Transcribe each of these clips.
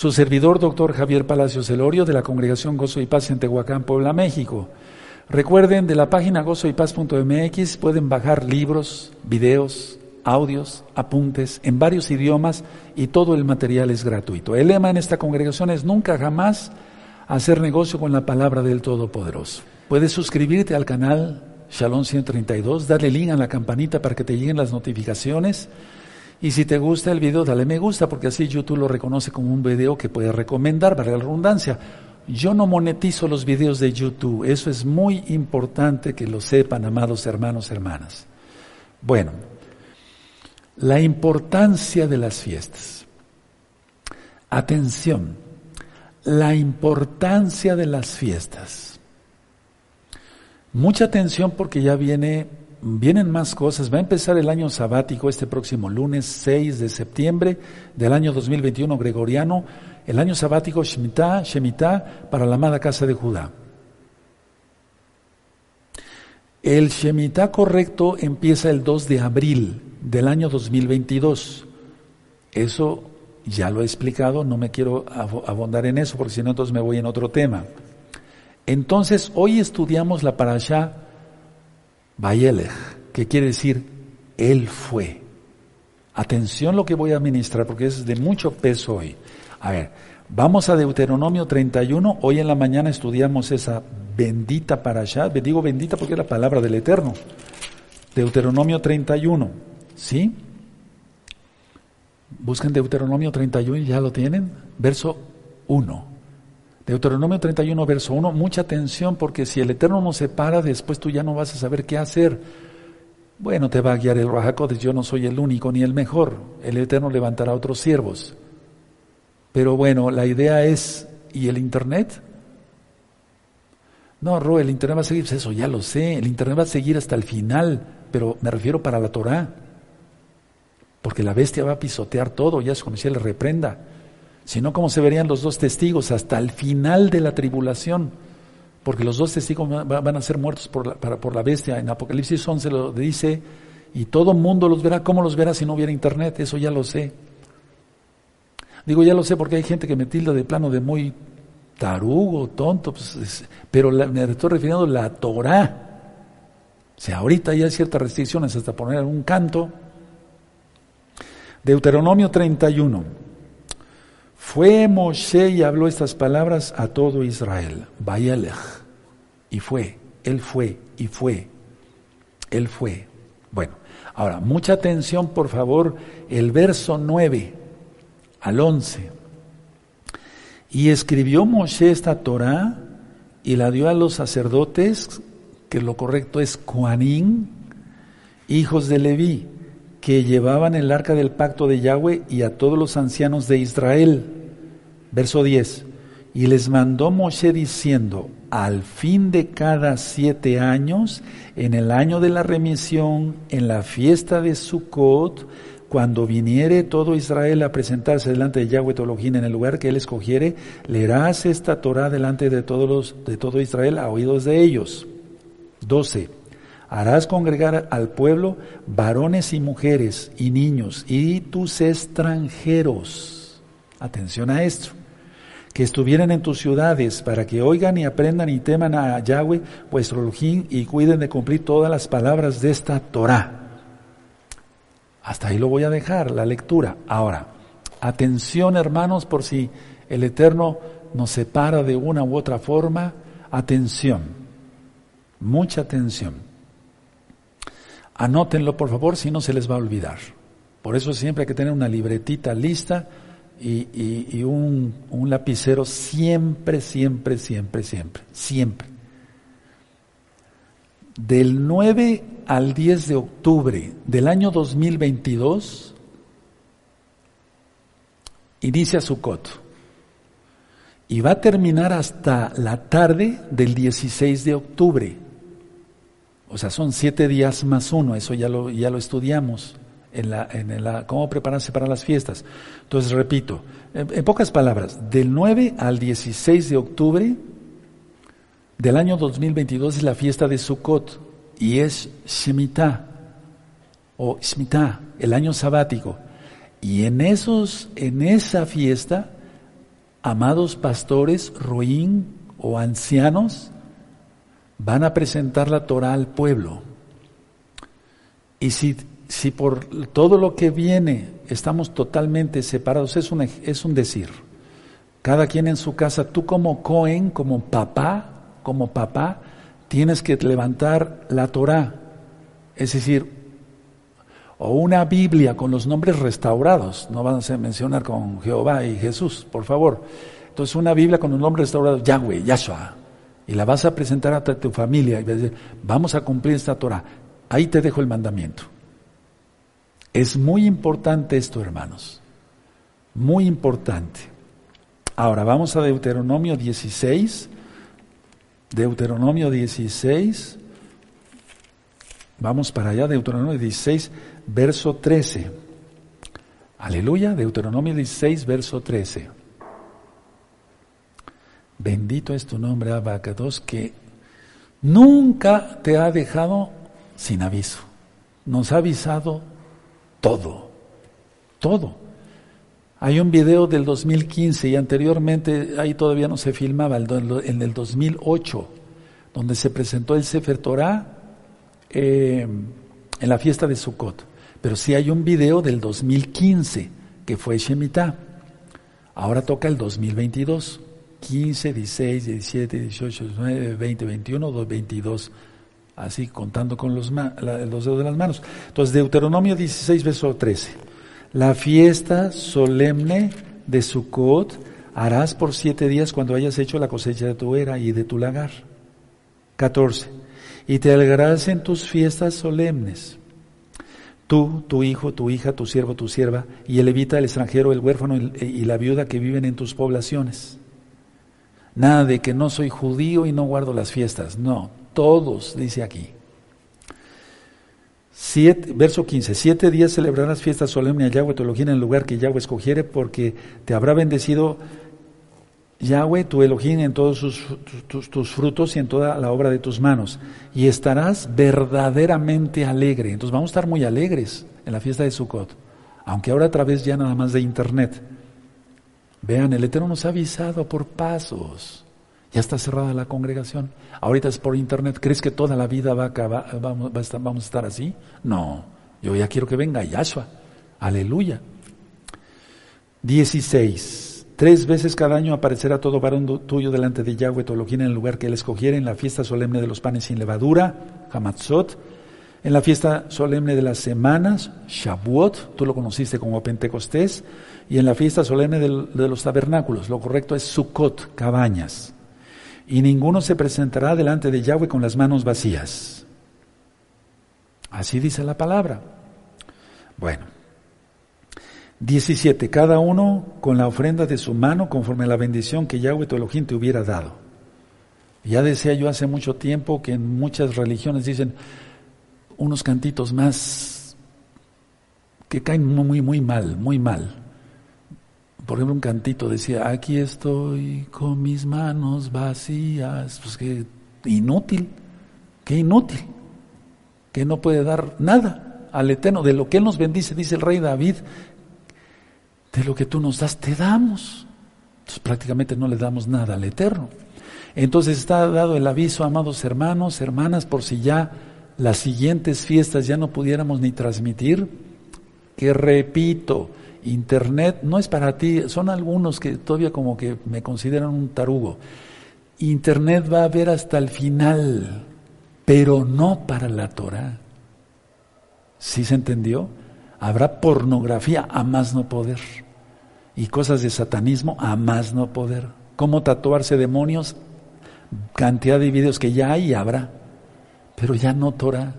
Su servidor, doctor Javier Palacios Elorio, de la Congregación Gozo y Paz en Tehuacán, Puebla, México. Recuerden, de la página gozoypaz.mx pueden bajar libros, videos, audios, apuntes en varios idiomas y todo el material es gratuito. El lema en esta congregación es nunca jamás hacer negocio con la palabra del Todopoderoso. Puedes suscribirte al canal Shalom 132, darle link a la campanita para que te lleguen las notificaciones. Y si te gusta el video, dale me gusta, porque así YouTube lo reconoce como un video que puedes recomendar, para la redundancia. Yo no monetizo los videos de YouTube, eso es muy importante que lo sepan, amados hermanos, hermanas. Bueno, la importancia de las fiestas. Atención, la importancia de las fiestas. Mucha atención porque ya viene, vienen más cosas. Va a empezar el año sabático este próximo lunes 6 de septiembre del año 2021 gregoriano, el año sabático Shemitah, Shemitah para la amada casa de Judá. El Shemitah correcto empieza el 2 de abril del año 2022. Eso ya lo he explicado, no me quiero abondar en eso porque si no entonces me voy en otro tema. Entonces, hoy estudiamos la parasha Bayelech, que quiere decir Él fue. Atención lo que voy a ministrar porque es de mucho peso hoy. A ver, vamos a Deuteronomio 31. Hoy en la mañana estudiamos esa bendita parasha. Digo bendita porque es la palabra del Eterno. Deuteronomio 31. ¿Sí? Busquen Deuteronomio 31 y ya lo tienen. Verso 1. Deuteronomio 31, verso 1. Mucha atención porque si el Eterno nos separa, después tú ya no vas a saber qué hacer. Bueno, te va a guiar el Rajacodes. Yo no soy el único ni el mejor. El Eterno levantará otros siervos. Pero bueno, la idea es, ¿y el Internet? No, Ro, el Internet va a seguir, eso ya lo sé, el Internet va a seguir hasta el final, pero me refiero para la Torah. Porque la bestia va a pisotear todo, ya es como si le reprenda. Si no, ¿cómo se verían los dos testigos hasta el final de la tribulación? Porque los dos testigos van a ser muertos por la, por la bestia. En Apocalipsis 11 lo dice, y todo mundo los verá. ¿Cómo los verá si no hubiera internet? Eso ya lo sé. Digo, ya lo sé porque hay gente que me tilda de plano de muy tarugo, tonto, pues, pero me estoy refiriendo a la Torah. O sea, ahorita ya hay ciertas restricciones hasta poner un canto, Deuteronomio 31. Fue Moshe y habló estas palabras a todo Israel. Bayelech. Y fue, él fue, y fue, él fue. Bueno, ahora, mucha atención por favor, el verso 9 al 11. Y escribió Moshe esta Torah y la dio a los sacerdotes, que lo correcto es Juanín, hijos de Leví que llevaban el arca del pacto de Yahweh y a todos los ancianos de Israel. Verso 10. Y les mandó Moshe diciendo, al fin de cada siete años, en el año de la remisión, en la fiesta de Sukkot, cuando viniere todo Israel a presentarse delante de Yahweh Tolojín en el lugar que él escogiere, leerás esta Torah delante de todos los, de todo Israel a oídos de ellos. 12 harás congregar al pueblo varones y mujeres y niños y tus extranjeros. Atención a esto. Que estuvieran en tus ciudades para que oigan y aprendan y teman a Yahweh vuestro Elohim y cuiden de cumplir todas las palabras de esta Torah. Hasta ahí lo voy a dejar, la lectura. Ahora, atención hermanos por si el Eterno nos separa de una u otra forma. Atención, mucha atención. Anótenlo, por favor, si no se les va a olvidar. Por eso siempre hay que tener una libretita lista y, un, un lapicero siempre, siempre, siempre, siempre, siempre. Del 9 al 10 de octubre del año 2022, inicia Sukkot. Y va a terminar hasta la tarde del 16 de octubre. O sea, son siete días más uno, eso ya lo, ya lo estudiamos en la, en cómo prepararse para las fiestas. Entonces, repito, en, pocas palabras, del 9 al 16 de octubre del año 2022 es la fiesta de Sukkot y es Shemitah o Shemitah, el año sabático. Y en esos, en esa fiesta amados pastores, roín o ancianos, van a presentar la Torah al pueblo. Y si, si por todo lo que viene estamos totalmente separados, es un, es un decir. Cada quien en su casa, tú como Cohen, como papá, como papá, tienes que levantar la Torah. Es decir, o una Biblia con los nombres restaurados, no van a mencionar con Jehová y Jesús, por favor. Entonces una Biblia con un nombre restaurado, Yahweh, Yahshua, y la vas a presentar a tu familia y vas a decir, vamos a cumplir esta Torah. Ahí te dejo el mandamiento. Es muy importante esto, hermanos. Muy importante. Ahora vamos a Deuteronomio 16. Deuteronomio 16. Vamos para allá, Deuteronomio 16, verso 13. Aleluya, Deuteronomio 16, verso 13. Bendito es tu nombre, Abacados, que nunca te ha dejado sin aviso. Nos ha avisado todo, todo. Hay un video del 2015 y anteriormente ahí todavía no se filmaba, en el 2008, donde se presentó el Sefer Torah eh, en la fiesta de Sukkot. Pero sí hay un video del 2015, que fue Shemitah. Ahora toca el 2022. 15, 16, 17, 18, 19, 20, 21, 22. Así contando con los, los dedos de las manos. Entonces, Deuteronomio 16, verso 13. La fiesta solemne de Sukkot harás por siete días cuando hayas hecho la cosecha de tu era y de tu lagar. 14. Y te alegrarás en tus fiestas solemnes tú, tu hijo, tu hija, tu siervo, tu sierva, y el levita, el extranjero, el huérfano y la viuda que viven en tus poblaciones. Nada de que no soy judío y no guardo las fiestas. No, todos, dice aquí. Siete, verso 15, siete días celebrarás fiestas solemnes a Yahweh tu Elohim en el lugar que Yahweh escogiere, porque te habrá bendecido Yahweh, tu Elohim, en todos tus, frutos y en toda la obra de tus manos, y estarás verdaderamente alegre. Entonces vamos a estar muy alegres en la fiesta de Sukkot, aunque ahora a través ya nada más de internet. Vean, el Eterno nos ha avisado por pasos. Ya está cerrada la congregación. Ahorita es por internet. ¿Crees que toda la vida va a acabar, vamos, a estar, así? No. Yo ya quiero que venga Yahshua. Aleluya. 16. Tres veces cada año aparecerá todo varón tuyo delante de Yahweh Toloquín en el lugar que él escogiera, en la fiesta solemne de los panes sin levadura, Hamatzot, en la fiesta solemne de las semanas, Shavuot, tú lo conociste como Pentecostés, y en la fiesta solemne de los tabernáculos, lo correcto es Sukkot, cabañas. Y ninguno se presentará delante de Yahweh con las manos vacías. Así dice la palabra. Bueno, 17. Cada uno con la ofrenda de su mano conforme a la bendición que Yahweh tu Elohim te hubiera dado. Ya decía yo hace mucho tiempo que en muchas religiones dicen unos cantitos más que caen muy, muy mal, muy mal. Por ejemplo, un cantito decía, aquí estoy con mis manos vacías. Pues que inútil, qué inútil, que no puede dar nada al Eterno. De lo que Él nos bendice, dice el rey David, de lo que tú nos das, te damos. Entonces prácticamente no le damos nada al Eterno. Entonces está dado el aviso, amados hermanos, hermanas, por si ya las siguientes fiestas ya no pudiéramos ni transmitir, que repito, Internet no es para ti, son algunos que todavía como que me consideran un tarugo. Internet va a haber hasta el final, pero no para la Torah. ¿Sí se entendió? Habrá pornografía a más no poder. Y cosas de satanismo a más no poder. Cómo tatuarse demonios, cantidad de videos que ya hay y habrá. Pero ya no Torah.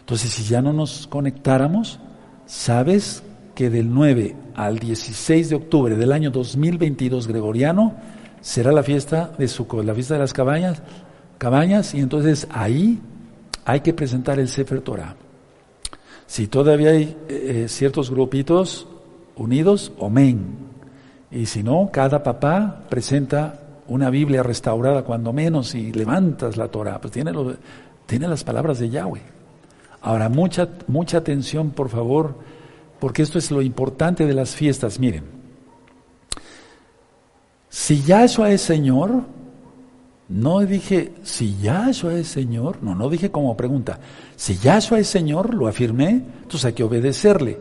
Entonces, si ya no nos conectáramos, sabes que del 9 al 16 de octubre del año 2022 gregoriano será la fiesta de la fiesta de las cabañas, cabañas, y entonces ahí hay que presentar el Sefer Torah. Si todavía hay eh, eh, ciertos grupitos unidos, amén. Y si no, cada papá presenta una Biblia restaurada cuando menos y levantas la Torah, pues tiene, tiene las palabras de Yahweh. Ahora, mucha, mucha atención, por favor, porque esto es lo importante de las fiestas. Miren, Si Yahshua es Señor, no dije si Yahshua es Señor, no, no dije como pregunta. Si Yahshua es Señor, lo afirmé, entonces hay que obedecerle.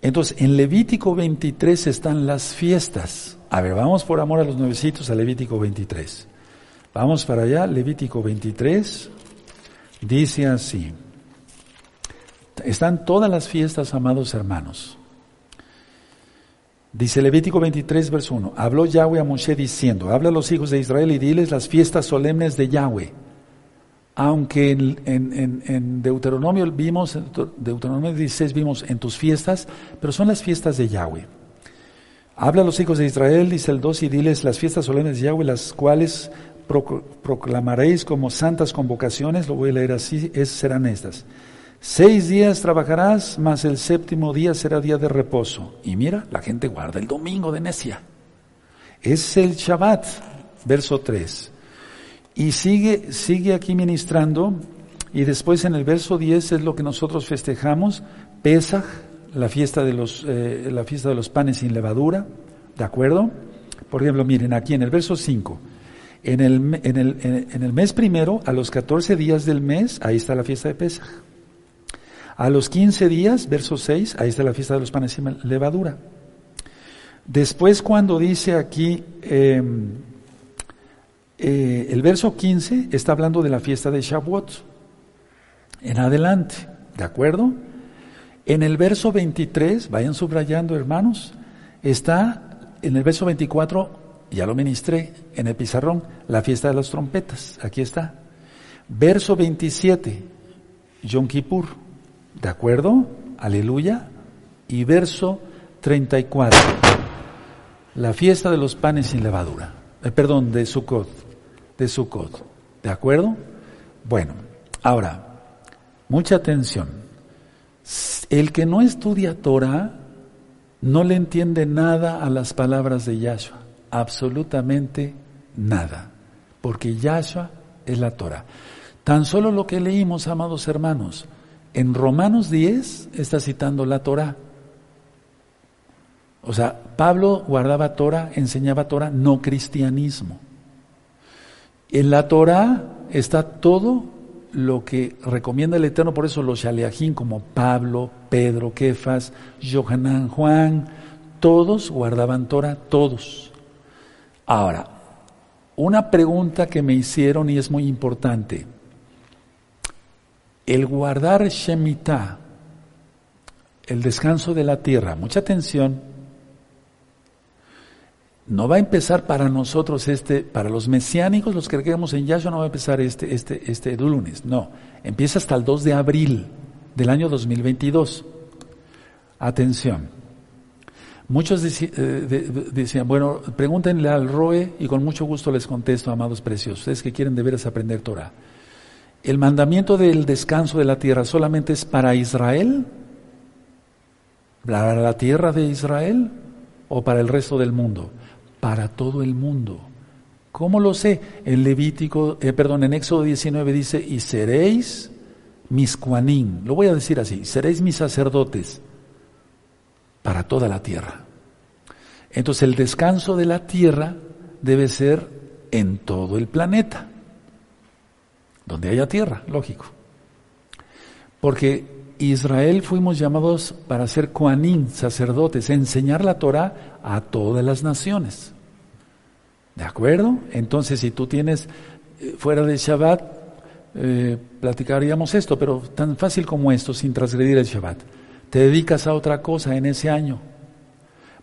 Entonces, en Levítico 23 están las fiestas. A ver, vamos por amor a los nuevecitos a Levítico 23. Vamos para allá, Levítico 23. Dice así. Están todas las fiestas, amados hermanos. Dice Levítico 23, verso 1. Habló Yahweh a Moshe diciendo, habla a los hijos de Israel y diles las fiestas solemnes de Yahweh. Aunque en, Deuteronomio vimos, Deuteronomio 16 vimos en tus fiestas, pero son las fiestas de Yahweh. Habla a los hijos de Israel, dice el 2, y diles las fiestas solemnes de Yahweh, las cuales proclamaréis como santas convocaciones, lo voy a leer así, es, serán estas. Seis días trabajarás, mas el séptimo día será día de reposo. Y mira, la gente guarda el domingo de necia. Es el Shabbat, verso 3. Y sigue, sigue aquí ministrando, y después en el verso 10 es lo que nosotros festejamos, Pesach, la fiesta de los, eh, la fiesta de los panes sin levadura, ¿de acuerdo? Por ejemplo, miren aquí en el verso 5, en el, en el, en el mes primero, a los 14 días del mes, ahí está la fiesta de Pesach. A los 15 días, verso 6, ahí está la fiesta de los panes sin levadura. Después cuando dice aquí, em, eh, el verso 15 está hablando de la fiesta de Shavuot. En adelante, ¿de acuerdo? En el verso 23, vayan subrayando hermanos, está en el verso 24, ya lo ministré en el pizarrón, la fiesta de las trompetas, aquí está. Verso 27, Yom Kippur. ¿De acuerdo? Aleluya. Y verso 34. La fiesta de los panes sin levadura. Eh, perdón, de Sukkot. De Sukkot. ¿De acuerdo? Bueno, ahora, mucha atención. El que no estudia Torah no le entiende nada a las palabras de Yahshua. Absolutamente nada. Porque Yahshua es la Torah. Tan solo lo que leímos, amados hermanos, en Romanos 10 está citando la Torah. O sea, Pablo guardaba Torah, enseñaba Torah, no cristianismo. En la Torah está todo lo que recomienda el Eterno, por eso los Shaleajín como Pablo, Pedro, Kefas, Johanán, Juan, todos guardaban Torah, todos. Ahora, una pregunta que me hicieron y es muy importante. El guardar Shemitah, el descanso de la tierra, mucha atención, no va a empezar para nosotros este, para los mesiánicos, los que creemos en Yahshua, no va a empezar este, este, este lunes, no, empieza hasta el 2 de abril del año 2022. Atención. Muchos eh, decían, bueno, pregúntenle al Roe y con mucho gusto les contesto, amados preciosos, ustedes que quieren de veras aprender Torah. ¿El mandamiento del descanso de la tierra solamente es para Israel? ¿Para la tierra de Israel? ¿O para el resto del mundo? Para todo el mundo. ¿Cómo lo sé? En Levítico, eh, perdón, en Éxodo 19 dice, y seréis mis cuanín, lo voy a decir así, seréis mis sacerdotes para toda la tierra. Entonces el descanso de la tierra debe ser en todo el planeta donde haya tierra, lógico. Porque Israel fuimos llamados para ser coanín, sacerdotes, enseñar la Torah a todas las naciones. ¿De acuerdo? Entonces, si tú tienes eh, fuera de Shabbat, eh, platicaríamos esto, pero tan fácil como esto, sin transgredir el Shabbat. Te dedicas a otra cosa en ese año.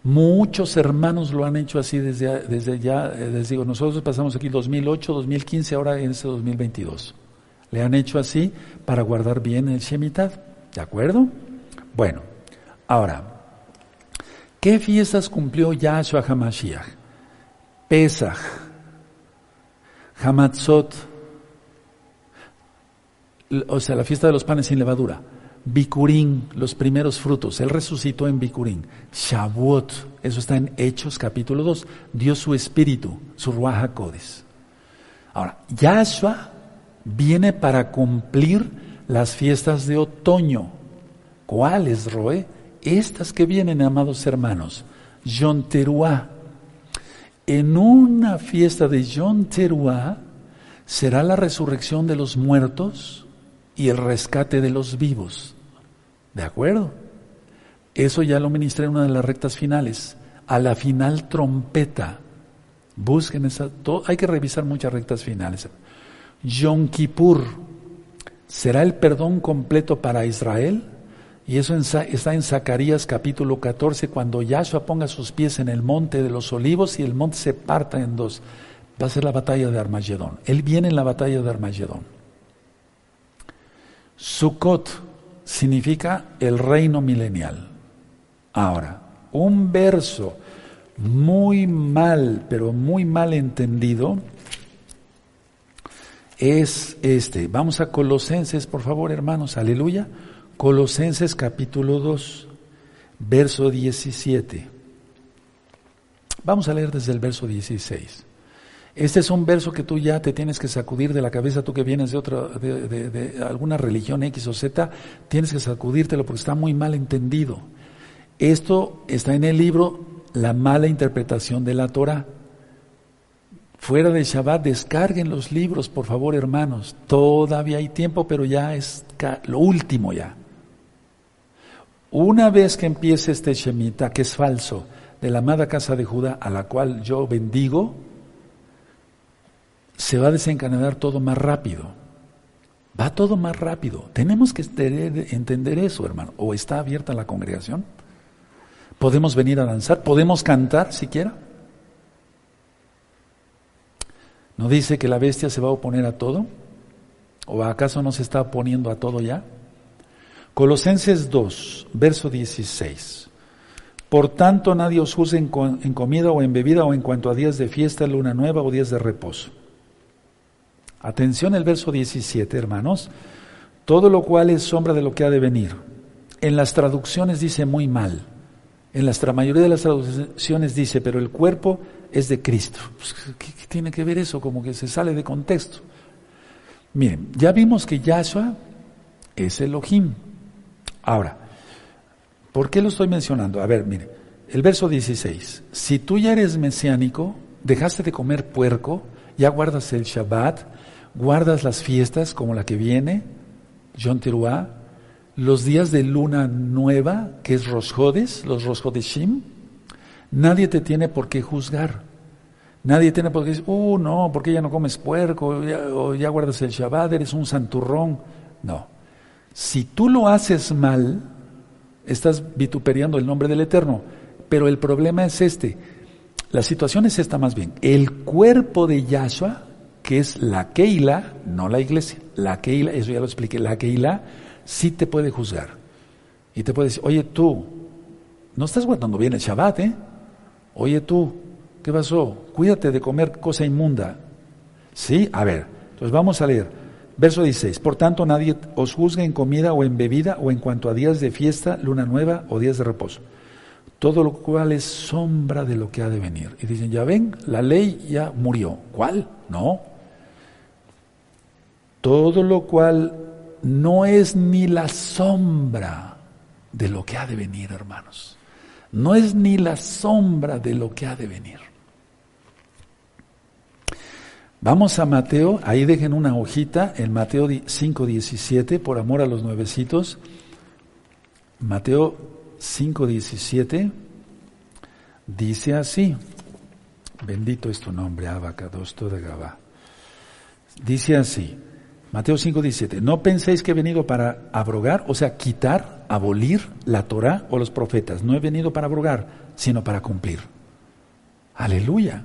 Muchos hermanos lo han hecho así desde, desde ya, eh, les digo, nosotros pasamos aquí 2008, 2015, ahora en este 2022. Le han hecho así para guardar bien el Shemitah, ¿de acuerdo? Bueno, ahora, ¿qué fiestas cumplió Yahshua HaMashiach? Pesach, Hamatzot, o sea, la fiesta de los panes sin levadura, Bikurín, los primeros frutos. Él resucitó en Bikurín. Shavuot, eso está en Hechos capítulo 2. Dio su espíritu, su Ruach Ahora, Yahshua viene para cumplir las fiestas de otoño. ¿Cuáles, Roe? Estas que vienen, amados hermanos. Yom En una fiesta de Yom Teruah será la resurrección de los muertos y el rescate de los vivos. ¿De acuerdo? Eso ya lo ministré en una de las rectas finales. A la final trompeta. Busquen esa. hay que revisar muchas rectas finales. Yom Kippur será el perdón completo para Israel. Y eso está en Zacarías capítulo 14, cuando Yahshua ponga sus pies en el monte de los olivos y el monte se parta en dos va a ser la batalla de Armagedón. Él viene en la batalla de Armagedón. Sukkot significa el reino milenial. Ahora, un verso muy mal, pero muy mal entendido, es este. Vamos a Colosenses, por favor, hermanos, aleluya. Colosenses capítulo 2, verso 17. Vamos a leer desde el verso 16. Este es un verso que tú ya te tienes que sacudir de la cabeza, tú que vienes de otra, de, alguna religión X o Z, tienes que sacudírtelo porque está muy mal entendido. Esto está en el libro La mala interpretación de la Torah. Fuera de Shabbat, descarguen los libros, por favor, hermanos. Todavía hay tiempo, pero ya es lo último ya. Una vez que empiece este Shemitah, que es falso, de la amada casa de Judá, a la cual yo bendigo, se va a desencadenar todo más rápido. Va todo más rápido. Tenemos que entender eso, hermano. ¿O está abierta la congregación? ¿Podemos venir a danzar? ¿Podemos cantar siquiera? ¿No dice que la bestia se va a oponer a todo? ¿O acaso no se está oponiendo a todo ya? Colosenses 2, verso 16. Por tanto, nadie os juzgue en comida o en bebida o en cuanto a días de fiesta, luna nueva o días de reposo Atención el verso 17, hermanos. Todo lo cual es sombra de lo que ha de venir. En las traducciones dice muy mal. En la mayoría de las traducciones dice, pero el cuerpo es de Cristo. Pues, ¿qué, tiene que ver eso? Como que se sale de contexto. Miren, ya vimos que Yahshua es Elohim. Ahora, ¿por qué lo estoy mencionando? A ver, mire, el verso 16. Si tú ya eres mesiánico, dejaste de comer puerco, ya guardas el Shabbat, guardas las fiestas como la que viene, John Teruah, los días de luna nueva, que es Rosjodes, los Rosjodeshim, nadie te tiene por qué juzgar. Nadie tiene por qué decir, uh, no, porque ya no comes puerco, o ya guardas el Shabbat, eres un santurrón. No. Si tú lo haces mal, estás vituperiando el nombre del Eterno. Pero el problema es este. La situación es esta más bien. El cuerpo de Yahshua que es la Keila, no la iglesia. La Keila, eso ya lo expliqué, la Keila sí te puede juzgar. Y te puede decir, oye tú, no estás guardando bien el Shabbat, ¿eh? Oye tú, ¿qué pasó? Cuídate de comer cosa inmunda. ¿Sí? A ver, entonces vamos a leer. Verso 16. Por tanto, nadie os juzgue en comida o en bebida o en cuanto a días de fiesta, luna nueva o días de reposo. Todo lo cual es sombra de lo que ha de venir. Y dicen, ya ven, la ley ya murió. ¿Cuál? No todo lo cual no es ni la sombra de lo que ha de venir, hermanos. No es ni la sombra de lo que ha de venir. Vamos a Mateo, ahí dejen una hojita, en Mateo 5.17, por amor a los nuevecitos. Mateo 5.17 dice así, bendito es tu nombre, Abacados, de Gabá. Dice así, Mateo 5:17. No penséis que he venido para abrogar, o sea, quitar, abolir la Torah o los profetas. No he venido para abrogar, sino para cumplir. Aleluya.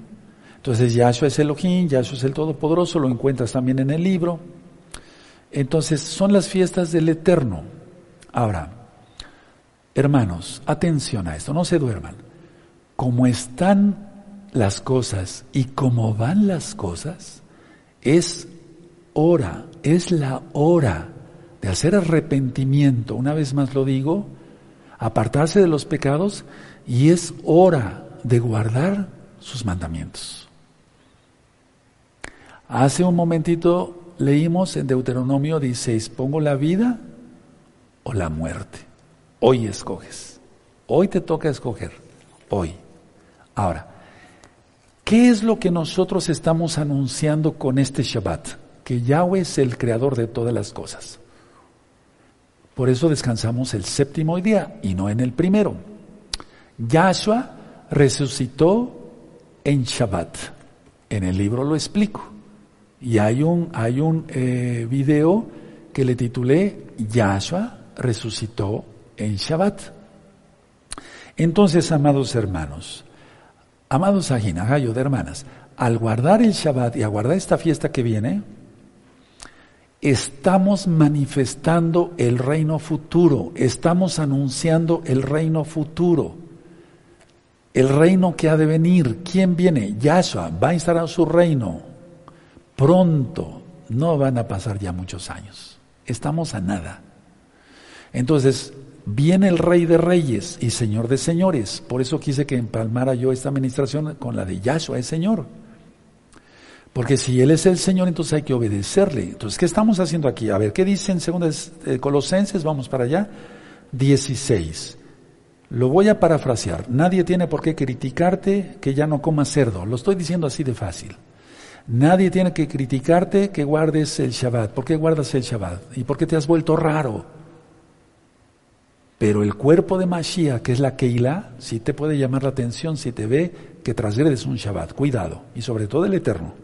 Entonces Yahshua es Elohim, Yahshua es el Todopoderoso, lo encuentras también en el libro. Entonces son las fiestas del Eterno. Ahora, hermanos, atención a esto, no se duerman. Como están las cosas y cómo van las cosas, es hora, es la hora de hacer arrepentimiento, una vez más lo digo, apartarse de los pecados y es hora de guardar sus mandamientos. Hace un momentito leímos en Deuteronomio 16, pongo la vida o la muerte. Hoy escoges. Hoy te toca escoger. Hoy. Ahora, ¿Qué es lo que nosotros estamos anunciando con este Shabbat? Que Yahweh es el creador de todas las cosas. Por eso descansamos el séptimo día y no en el primero. Yahshua resucitó en Shabbat. En el libro lo explico. Y hay un, hay un eh, video que le titulé Yahshua resucitó en Shabbat. Entonces, amados hermanos, amados ajinajayo de hermanas, al guardar el Shabbat y a guardar esta fiesta que viene, estamos manifestando el reino futuro, estamos anunciando el reino futuro, el reino que ha de venir. ¿Quién viene? Yahshua va a instalar su reino pronto, no van a pasar ya muchos años, estamos a nada. Entonces, viene el Rey de Reyes y Señor de Señores. Por eso quise que empalmara yo esta administración con la de Yahshua, el Señor. Porque si Él es el Señor, entonces hay que obedecerle. Entonces, ¿qué estamos haciendo aquí? A ver, ¿qué dicen según eh, Colosenses? Vamos para allá. 16. Lo voy a parafrasear. Nadie tiene por qué criticarte que ya no comas cerdo. Lo estoy diciendo así de fácil. Nadie tiene que criticarte que guardes el Shabbat. ¿Por qué guardas el Shabbat? ¿Y por qué te has vuelto raro? Pero el cuerpo de Mashiach, que es la Keilah, sí te puede llamar la atención si te ve que transgredes un Shabbat. Cuidado. Y sobre todo el Eterno.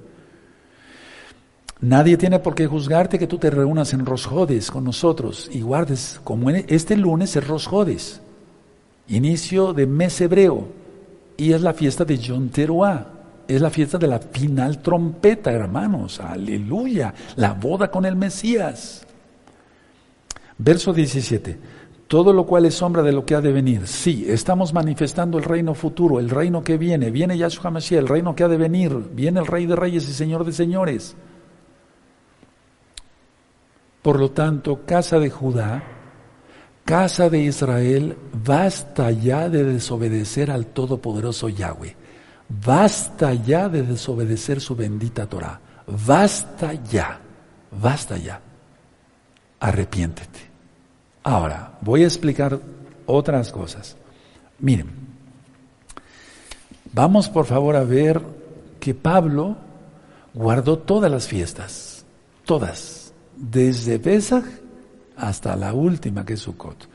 Nadie tiene por qué juzgarte que tú te reúnas en Rosjodes con nosotros y guardes, como este lunes es Rosjodes, inicio de mes hebreo, y es la fiesta de Yom Teruah, es la fiesta de la final trompeta, hermanos, aleluya, la boda con el Mesías. Verso 17 todo lo cual es sombra de lo que ha de venir. Sí, estamos manifestando el reino futuro, el reino que viene. Viene Yahshua Mashiach, el reino que ha de venir. Viene el Rey de Reyes y Señor de Señores. Por lo tanto, casa de Judá, casa de Israel, basta ya de desobedecer al Todopoderoso Yahweh. Basta ya de desobedecer su bendita Torah. Basta ya, basta ya. Arrepiéntete. Ahora, voy a explicar otras cosas. Miren, vamos por favor a ver que Pablo guardó todas las fiestas, todas, desde Pesach hasta la última que es Sukkot.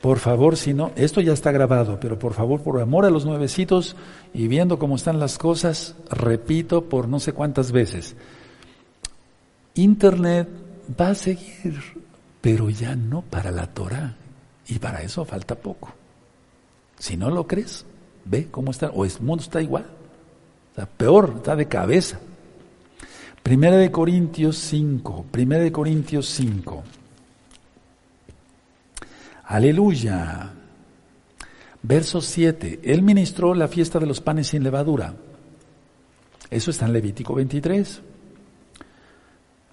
Por favor, si no, esto ya está grabado, pero por favor, por amor a los nuevecitos y viendo cómo están las cosas, repito por no sé cuántas veces, Internet va a seguir pero ya no para la Torah. Y para eso falta poco. Si no lo crees, ve cómo está, o el mundo está igual. Está peor, está de cabeza. Primera de Corintios 5, Primera de Corintios 5. Aleluya. Verso 7. Él ministró la fiesta de los panes sin levadura. Eso está en Levítico 23.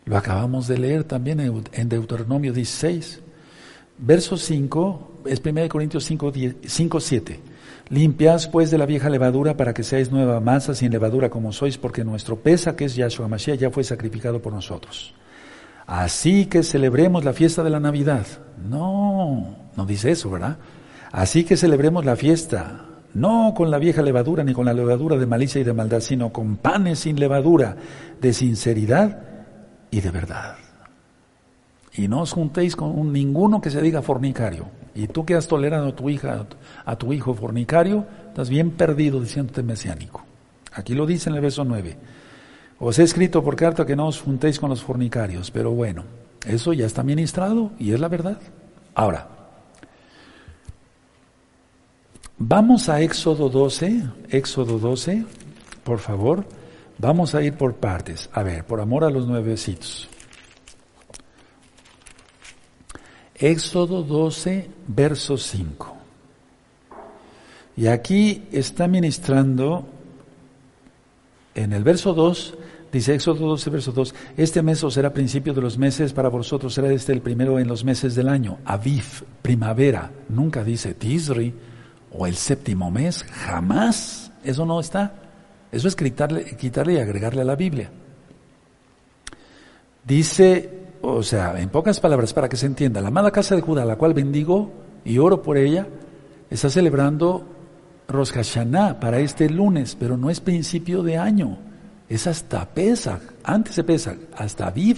Lo acabamos de leer también en Deuteronomio 16. Verso 5, es 1 Corintios 5, 5, 7. Limpias pues de la vieja levadura para que seáis nueva masa sin levadura como sois, porque nuestro pesa, que es Yahshua Mashiach, ya fue sacrificado por nosotros. Así que celebremos la fiesta de la Navidad. No, no dice eso, ¿verdad? Así que celebremos la fiesta, no con la vieja levadura ni con la levadura de malicia y de maldad, sino con panes sin levadura, de sinceridad y de verdad. Y no os juntéis con ninguno que se diga fornicario. Y tú que has tolerado a tu hija, a tu hijo fornicario, estás bien perdido diciéndote mesiánico. Aquí lo dice en el verso 9. Os he escrito por carta que no os juntéis con los fornicarios, pero bueno, eso ya está ministrado y es la verdad. Ahora, vamos a Éxodo 12, Éxodo 12, por favor. Vamos a ir por partes. A ver, por amor a los nuevecitos. Éxodo 12, verso 5. Y aquí está ministrando, en el verso 2, dice Éxodo 12, verso 2, este mes os será principio de los meses, para vosotros será este el primero en los meses del año, Aviv, primavera, nunca dice Tisri, o el séptimo mes, jamás, eso no está. Eso es quitarle, quitarle y agregarle a la Biblia. Dice, o sea, en pocas palabras, para que se entienda, la amada casa de Judá, la cual bendigo y oro por ella, está celebrando Rosh Hashanah para este lunes, pero no es principio de año, es hasta Pesach, antes de Pesach, hasta Aviv.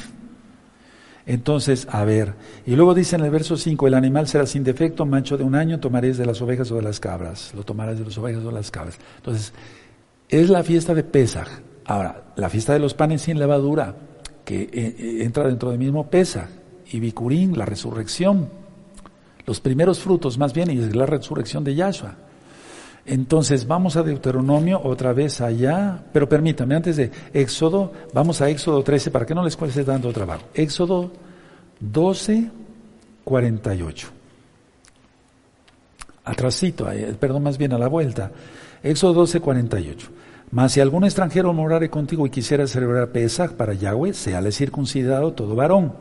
Entonces, a ver, y luego dice en el verso 5, el animal será sin defecto, mancho de un año, tomaréis de las ovejas o de las cabras, lo tomarás de las ovejas o de las cabras. Entonces, es la fiesta de Pesach. Ahora, la fiesta de los panes sin levadura, que eh, eh, entra dentro del mismo Pesach, y Bikurín, la resurrección, los primeros frutos más bien, y es la resurrección de Yahshua. Entonces vamos a Deuteronomio otra vez allá, pero permítame, antes de Éxodo, vamos a Éxodo 13 para que no les cueste tanto trabajo. Éxodo 12, 48. Atrasito, perdón, más bien a la vuelta. Éxodo 12, 48. Mas si algún extranjero morare contigo y quisiera celebrar Pesach para Yahweh, séale circuncidado todo varón.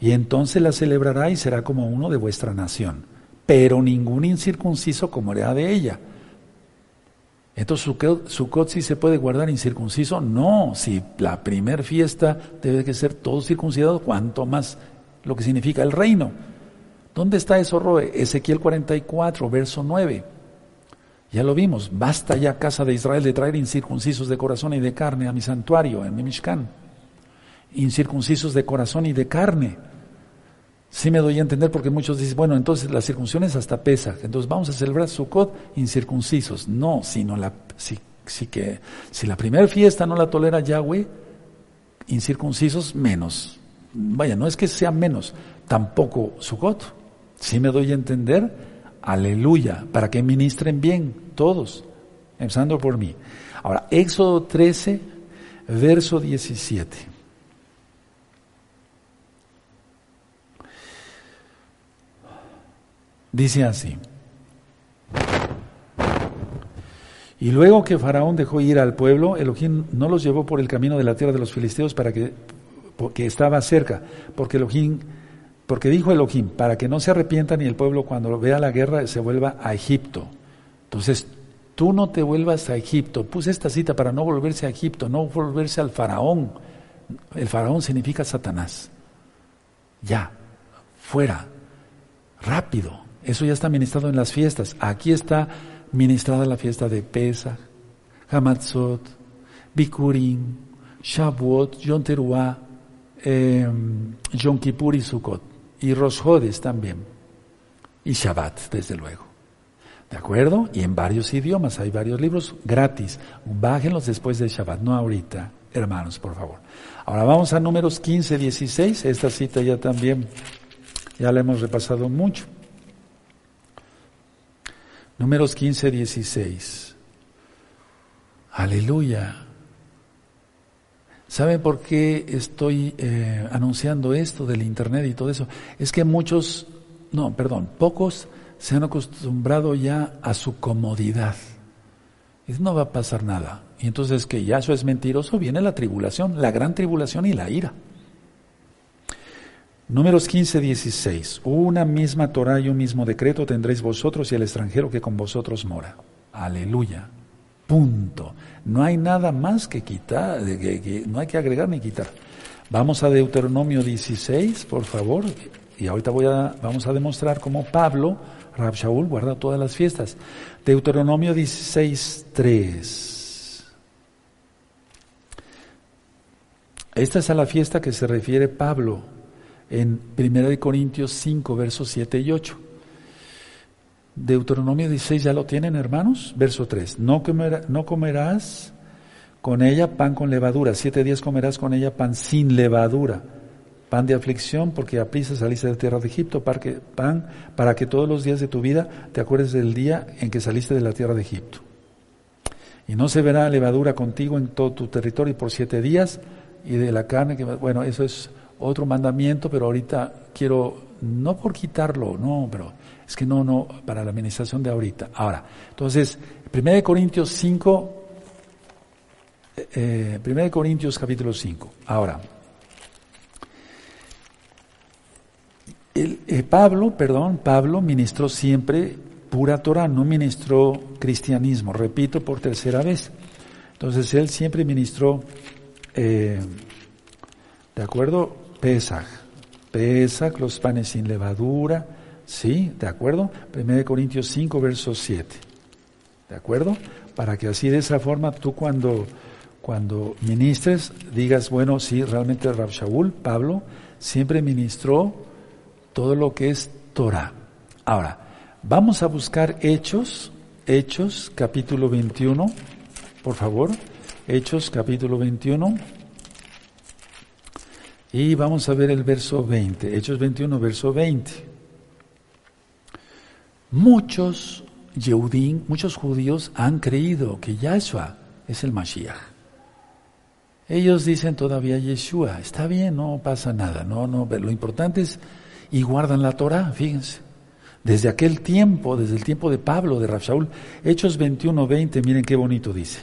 Y entonces la celebrará y será como uno de vuestra nación. Pero ningún incircunciso comerá de ella entonces, ¿Sukkot sí se puede guardar incircunciso? No, si la primer fiesta debe que ser todo circuncidado, cuanto más lo que significa el reino. ¿Dónde está eso, Roe? Ezequiel 44, verso 9. Ya lo vimos, basta ya, casa de Israel, de traer incircuncisos de corazón y de carne a mi santuario, en mi Mishkan. Incircuncisos de corazón y de carne. Sí me doy a entender porque muchos dicen, bueno, entonces la circuncisión es hasta pesa, entonces vamos a celebrar Sukkot incircuncisos. No, sino la, si, si, que, si la primera fiesta no la tolera Yahweh, incircuncisos menos. Vaya, no es que sea menos, tampoco Sukkot. Sí me doy a entender, aleluya, para que ministren bien todos, empezando por mí. Ahora, Éxodo 13, verso 17. Dice así. Y luego que Faraón dejó ir al pueblo, Elohim no los llevó por el camino de la tierra de los filisteos para que, porque estaba cerca, porque Elohim, porque dijo Elohim, para que no se arrepientan y el pueblo cuando vea la guerra se vuelva a Egipto. Entonces, tú no te vuelvas a Egipto. Puse esta cita para no volverse a Egipto, no volverse al faraón. El faraón significa Satanás. Ya, fuera, rápido. Eso ya está ministrado en las fiestas. Aquí está ministrada la fiesta de Pesach, Hamatzot, Bikurim, Shavuot, Yom Teruah, em, Yom Kippur y Sukkot. Y Rosjodes también. Y Shabbat, desde luego. ¿De acuerdo? Y en varios idiomas, hay varios libros gratis. Bájenlos después de Shabbat, no ahorita, hermanos, por favor. Ahora vamos a números 15, 16. Esta cita ya también, ya la hemos repasado mucho. Números 15, 16. Aleluya. ¿Saben por qué estoy eh, anunciando esto del Internet y todo eso? Es que muchos, no, perdón, pocos se han acostumbrado ya a su comodidad. No va a pasar nada. Y entonces que ya eso es mentiroso, viene la tribulación, la gran tribulación y la ira. Números 15, 16. Una misma Torah y un mismo decreto tendréis vosotros y el extranjero que con vosotros mora. Aleluya. Punto. No hay nada más que quitar, no hay que agregar ni quitar. Vamos a Deuteronomio 16, por favor. Y ahorita voy a, vamos a demostrar cómo Pablo, Rab Shaul, guarda todas las fiestas. Deuteronomio 16, 3. Esta es a la fiesta que se refiere Pablo en 1 Corintios 5, versos 7 y 8. Deuteronomio 16 ya lo tienen, hermanos. Verso 3. No, no comerás con ella pan con levadura. Siete días comerás con ella pan sin levadura. Pan de aflicción, porque a prisa saliste de la tierra de Egipto. Para que, pan para que todos los días de tu vida te acuerdes del día en que saliste de la tierra de Egipto. Y no se verá levadura contigo en todo tu territorio por siete días. Y de la carne que. Bueno, eso es otro mandamiento, pero ahorita quiero, no por quitarlo, no, pero es que no, no, para la administración de ahorita. Ahora, entonces, 1 Corintios 5, eh, 1 Corintios capítulo 5. Ahora, el, eh, Pablo, perdón, Pablo ministró siempre pura Torah, no ministró cristianismo, repito por tercera vez. Entonces él siempre ministró, eh, ¿de acuerdo? Pesach. Pesach, los panes sin levadura. ¿Sí? ¿De acuerdo? 1 Corintios 5, verso 7. ¿De acuerdo? Para que así de esa forma tú cuando, cuando ministres digas, bueno, sí, realmente Rab Shaul, Pablo, siempre ministró todo lo que es Torah. Ahora, vamos a buscar Hechos, Hechos capítulo 21, por favor, Hechos capítulo 21. Y vamos a ver el verso 20, Hechos 21, verso 20. Muchos Yehudim, muchos judíos han creído que Yahshua es el Mashiach. Ellos dicen todavía Yeshua, está bien, no pasa nada, no, no, lo importante es, y guardan la Torah, fíjense. Desde aquel tiempo, desde el tiempo de Pablo, de Rafshaul, Hechos 21, 20, miren qué bonito dice.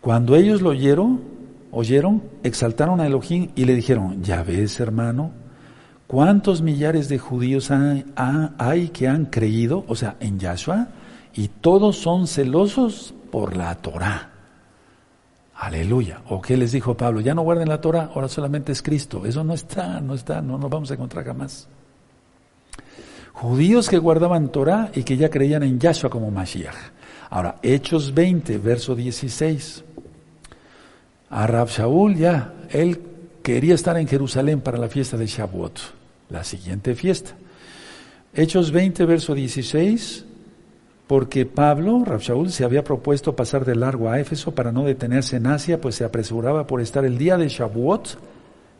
Cuando ellos lo oyeron, oyeron, exaltaron a Elohim y le dijeron, ya ves hermano, ¿Cuántos millares de judíos hay, que han creído, o sea, en Yahshua? Y todos son celosos por la Torah. Aleluya. ¿O qué les dijo Pablo? Ya no guarden la Torah, ahora solamente es Cristo. Eso no está, no está, no nos vamos a encontrar jamás. Judíos que guardaban Torah y que ya creían en Yahshua como Mashiach. Ahora, Hechos 20, verso 16. A Rab Shaul ya, él quería estar en Jerusalén para la fiesta de Shavuot, la siguiente fiesta. Hechos 20, verso 16, porque Pablo, Shaul, se había propuesto pasar de largo a Éfeso para no detenerse en Asia, pues se apresuraba por estar el día de Shavuot,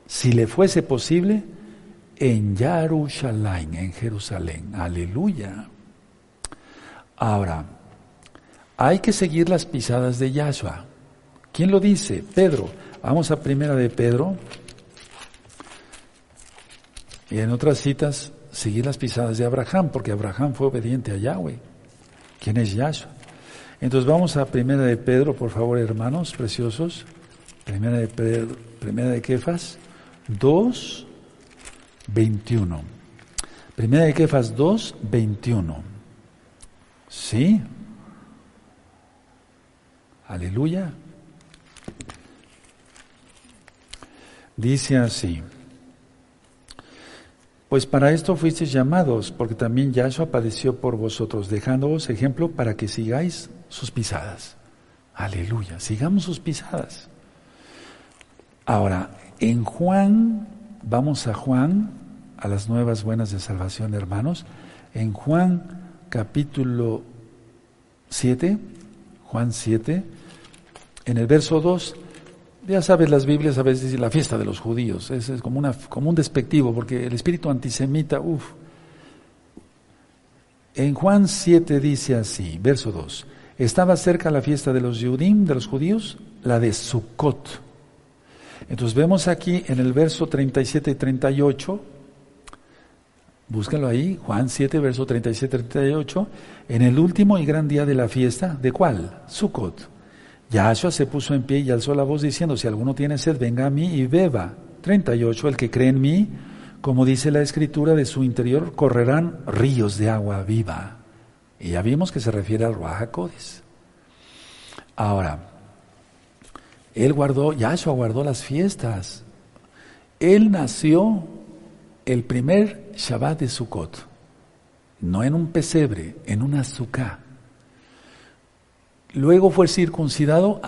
si le fuese posible, en Jerusalén, en Jerusalén. Aleluya. Ahora, hay que seguir las pisadas de Yahshua. ¿Quién lo dice? Pedro. Vamos a primera de Pedro. Y en otras citas, seguir las pisadas de Abraham, porque Abraham fue obediente a Yahweh. ¿Quién es Yahshua? Entonces vamos a primera de Pedro, por favor, hermanos preciosos. Primera de Pedro, primera de Kefas 2, 21. Primera de Kefas 2, 21. ¿Sí? Aleluya. Dice así, pues para esto fuisteis llamados, porque también Yahshua padeció por vosotros, dejándoos ejemplo para que sigáis sus pisadas. Aleluya, sigamos sus pisadas. Ahora, en Juan, vamos a Juan, a las nuevas buenas de salvación, hermanos, en Juan capítulo 7, Juan 7, en el verso 2, ya sabes, las Biblias a veces dicen la fiesta de los judíos, es, como, un despectivo, porque el espíritu antisemita, uff. En Juan 7 dice así, verso 2, estaba cerca la fiesta de los Yudim, de los judíos, la de Sukkot. Entonces vemos aquí en el verso 37 y 38, búscalo ahí, Juan 7, verso 37 y 38, en el último y gran día de la fiesta, ¿de cuál? Sukkot. Yahshua se puso en pie y alzó la voz diciendo, si alguno tiene sed, venga a mí y beba. 38, el que cree en mí, como dice la escritura, de su interior correrán ríos de agua viva. Y ya vimos que se refiere al Ruach Ahora, él guardó, Yahshua guardó las fiestas. Él nació el primer Shabbat de Sukkot, no en un pesebre, en un azúcar. Luego fue circuncidado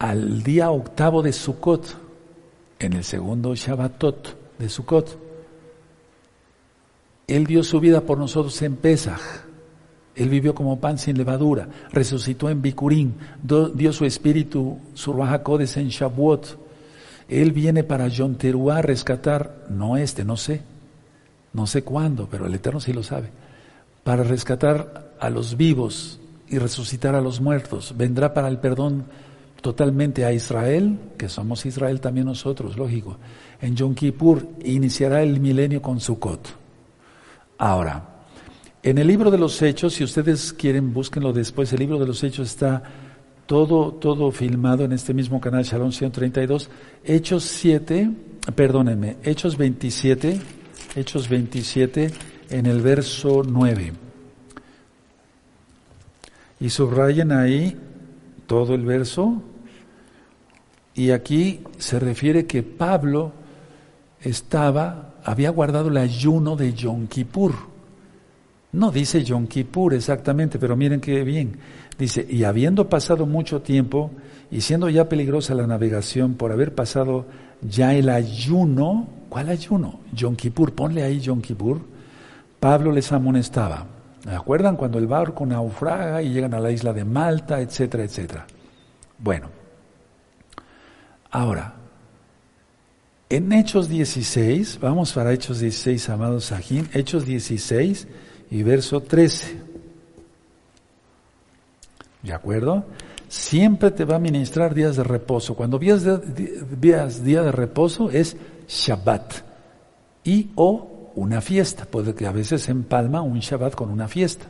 al día octavo de Sukkot, en el segundo Shabbatot de Sukkot. Él dio su vida por nosotros en Pesach. Él vivió como pan sin levadura, resucitó en Bikurim, dio su espíritu, su Rahakodes en Shavuot. Él viene para Yom Teruah a rescatar, no este, no sé, no sé cuándo, pero el Eterno sí lo sabe, para rescatar a los vivos y resucitar a los muertos. Vendrá para el perdón totalmente a Israel, que somos Israel también nosotros, lógico. En Yom Kippur iniciará el milenio con Sukkot. Ahora, en el libro de los Hechos, si ustedes quieren, búsquenlo después, el libro de los Hechos está todo, todo filmado en este mismo canal, Shalom 132. Hechos 7, perdónenme, Hechos 27, Hechos 27, en el verso 9. Y subrayen ahí todo el verso. Y aquí se refiere que Pablo estaba, había guardado el ayuno de Yom Kippur. No dice Yom Kippur exactamente, pero miren qué bien. Dice, y habiendo pasado mucho tiempo y siendo ya peligrosa la navegación por haber pasado ya el ayuno, ¿cuál ayuno? Yom Kippur, ponle ahí Yom Kippur. Pablo les amonestaba. ¿Me acuerdan cuando el barco naufraga y llegan a la isla de Malta, etcétera, etcétera? Bueno, ahora, en Hechos 16, vamos para Hechos 16, amados Sajín, Hechos 16 y verso 13. ¿De acuerdo? Siempre te va a ministrar días de reposo. Cuando veas, día de reposo es Shabbat y o una fiesta. Puede que a veces empalma un Shabbat con una fiesta.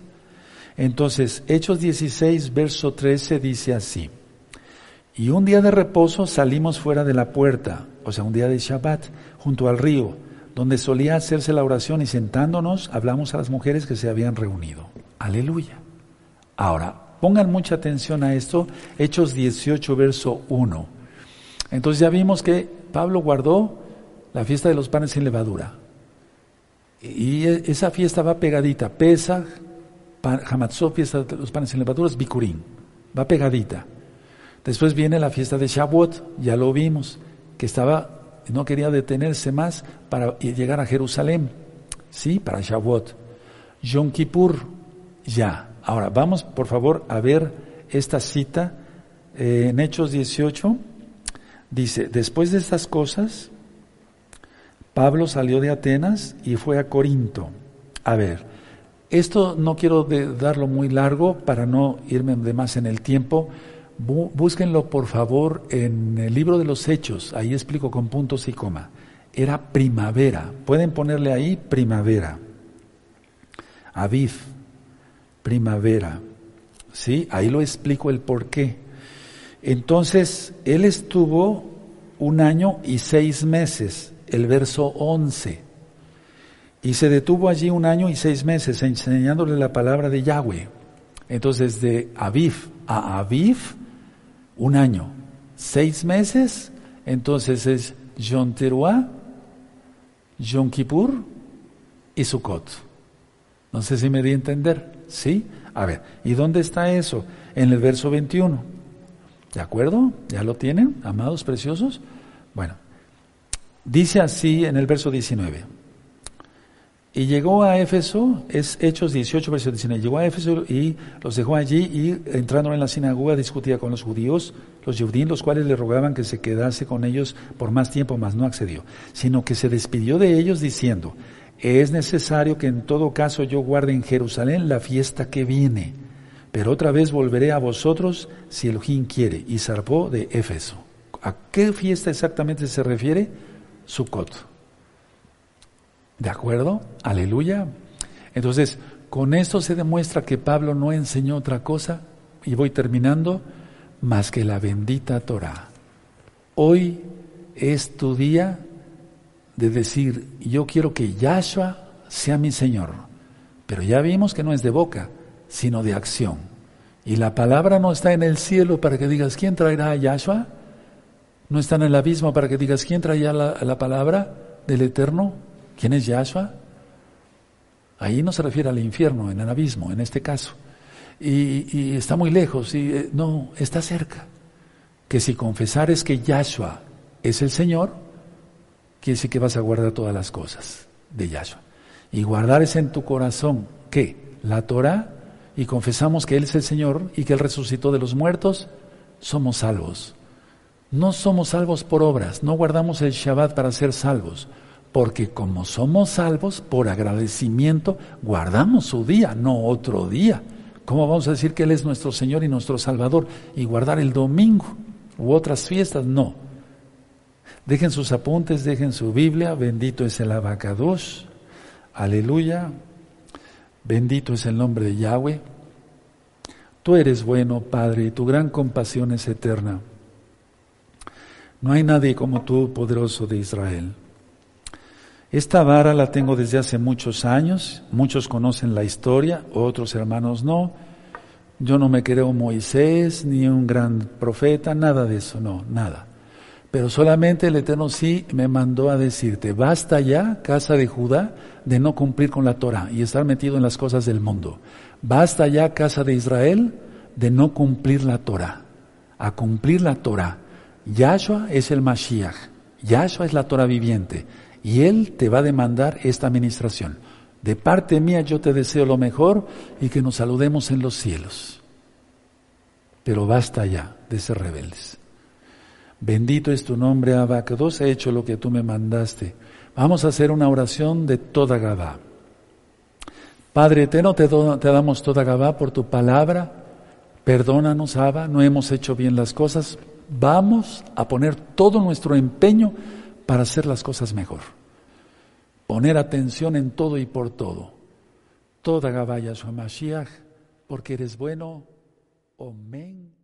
Entonces, Hechos 16, verso 13 dice así. Y un día de reposo salimos fuera de la puerta, o sea, un día de Shabbat, junto al río, donde solía hacerse la oración y sentándonos hablamos a las mujeres que se habían reunido. Aleluya. Ahora, pongan mucha atención a esto, Hechos 18, verso 1. Entonces ya vimos que Pablo guardó la fiesta de los panes sin levadura. Y esa fiesta va pegadita, Pesach, Hamatzot, fiesta de los panes sin levadura, es Bikurim, va pegadita. Después viene la fiesta de Shavuot, ya lo vimos, que estaba, no quería detenerse más para llegar a Jerusalén, sí, para Shavuot. Yom Kippur, ya. Ahora, vamos por favor a ver esta cita eh, en Hechos 18. Dice, después de estas cosas, Pablo salió de Atenas y fue a Corinto. A ver, esto no quiero darlo muy largo para no irme de más en el tiempo, Búsquenlo por favor en el libro de los Hechos, ahí explico con puntos y coma. Era primavera, pueden ponerle ahí primavera. Aviv, primavera. ¿Sí? Ahí lo explico el por qué. Entonces, él estuvo un año y seis meses, el verso 11. Y se detuvo allí un año y seis meses enseñándole la palabra de Yahweh. Entonces, de Aviv a Aviv, un año, seis meses, entonces es Yom Teruah, Yom Kippur y Sukkot. No sé si me di a entender, ¿sí? A ver, ¿y dónde está eso? En el verso 21. ¿De acuerdo? ¿Ya lo tienen, amados preciosos? Bueno, dice así en el verso 19. Y llegó a Éfeso, es Hechos 18, verso 19, llegó a Éfeso y los dejó allí y entrando en la sinagoga discutía con los judíos, los judíos, los cuales le rogaban que se quedase con ellos por más tiempo, mas no accedió, sino que se despidió de ellos diciendo, es necesario que en todo caso yo guarde en Jerusalén la fiesta que viene, pero otra vez volveré a vosotros si Elohim quiere. Y zarpó de Éfeso. ¿A qué fiesta exactamente se refiere? Sukkot. ¿De acuerdo? Aleluya. Entonces, con esto se demuestra que Pablo no enseñó otra cosa, y voy terminando, más que la bendita Torah. Hoy es tu día de decir, yo quiero que Yahshua sea mi Señor. Pero ya vimos que no es de boca, sino de acción. Y la palabra no está en el cielo para que digas, ¿quién traerá a Yahshua? No está en el abismo para que digas, ¿quién traerá la, la palabra del Eterno? ¿Quién es Yahshua? Ahí no se refiere al infierno, en el abismo, en este caso. Y, está muy lejos, y, eh, no, está cerca. Que si confesares que Yahshua es el Señor, quiere decir que vas a guardar todas las cosas de Yahshua. Y guardar es en tu corazón, ¿qué? La Torah, y confesamos que Él es el Señor y que Él resucitó de los muertos, somos salvos. No somos salvos por obras, no guardamos el Shabbat para ser salvos porque como somos salvos, por agradecimiento, guardamos su día, no otro día. ¿Cómo vamos a decir que Él es nuestro Señor y nuestro Salvador y guardar el domingo u otras fiestas? No. Dejen sus apuntes, dejen su Biblia, bendito es el abacados, aleluya, bendito es el nombre de Yahweh. Tú eres bueno, Padre, y tu gran compasión es eterna. No hay nadie como tú, poderoso de Israel. Esta vara la tengo desde hace muchos años, muchos conocen la historia, otros hermanos no. Yo no me creo Moisés ni un gran profeta, nada de eso, no, nada. Pero solamente el Eterno sí me mandó a decirte, basta ya, casa de Judá, de no cumplir con la Torah y estar metido en las cosas del mundo. Basta ya, casa de Israel, de no cumplir la Torah. A cumplir la Torah. Yahshua es el Mashiach. Yahshua es la Torah viviente. Y Él te va a demandar esta administración. De parte mía yo te deseo lo mejor y que nos saludemos en los cielos. Pero basta ya de ser rebeldes. Bendito es tu nombre, Abacados, he hecho lo que tú me mandaste. Vamos a hacer una oración de toda Gabá. Padre eterno, te, te damos toda Gabá por tu palabra. Perdónanos, Abba, no hemos hecho bien las cosas. Vamos a poner todo nuestro empeño para hacer las cosas mejor. Poner atención en todo y por todo. Toda Yahshua Mashiach, porque eres bueno. Amén.